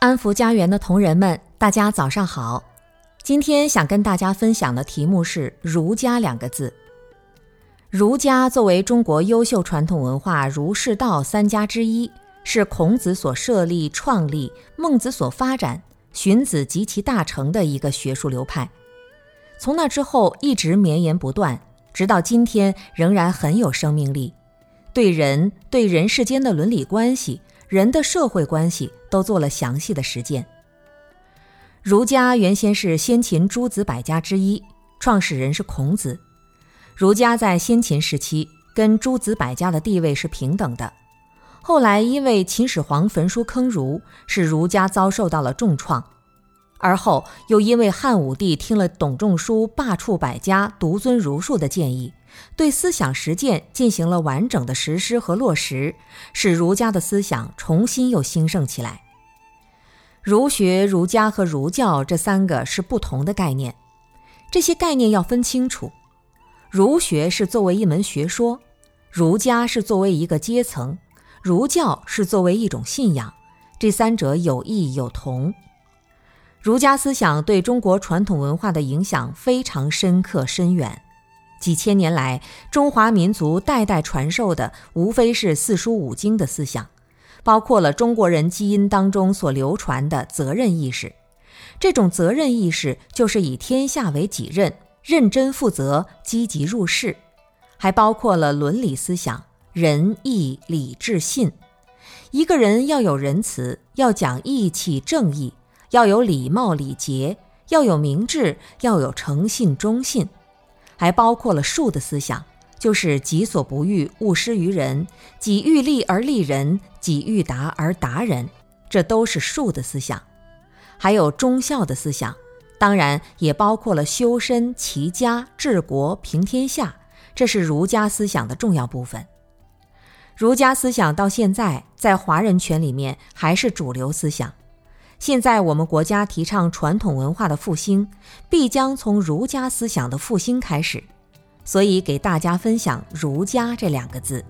安福家园的同仁们，大家早上好。今天想跟大家分享的题目是“儒家”两个字。儒家作为中国优秀传统文化儒释道三家之一，是孔子所设立创立、孟子所发展、荀子及其大成的一个学术流派。从那之后一直绵延不断，直到今天仍然很有生命力，对人、对人世间的伦理关系。人的社会关系都做了详细的实践。儒家原先是先秦诸子百家之一，创始人是孔子。儒家在先秦时期跟诸子百家的地位是平等的。后来因为秦始皇焚书坑儒，使儒家遭受到了重创。而后又因为汉武帝听了董仲舒罢黜百家、独尊儒术的建议。对思想实践进行了完整的实施和落实，使儒家的思想重新又兴盛起来。儒学、儒家和儒教这三个是不同的概念，这些概念要分清楚。儒学是作为一门学说，儒家是作为一个阶层，儒教是作为一种信仰，这三者有异有同。儒家思想对中国传统文化的影响非常深刻深远。几千年来，中华民族代代传授的无非是四书五经的思想，包括了中国人基因当中所流传的责任意识。这种责任意识就是以天下为己任，认真负责，积极入世，还包括了伦理思想，仁义礼智信。一个人要有仁慈，要讲义气正义，要有礼貌礼节，要有明智，要有诚信忠信。还包括了术的思想，就是己所不欲，勿施于人；己欲立而立人，己欲达而达人，这都是术的思想。还有忠孝的思想，当然也包括了修身、齐家、治国、平天下，这是儒家思想的重要部分。儒家思想到现在在华人圈里面还是主流思想。现在我们国家提倡传统文化的复兴，必将从儒家思想的复兴开始，所以给大家分享“儒家”这两个字。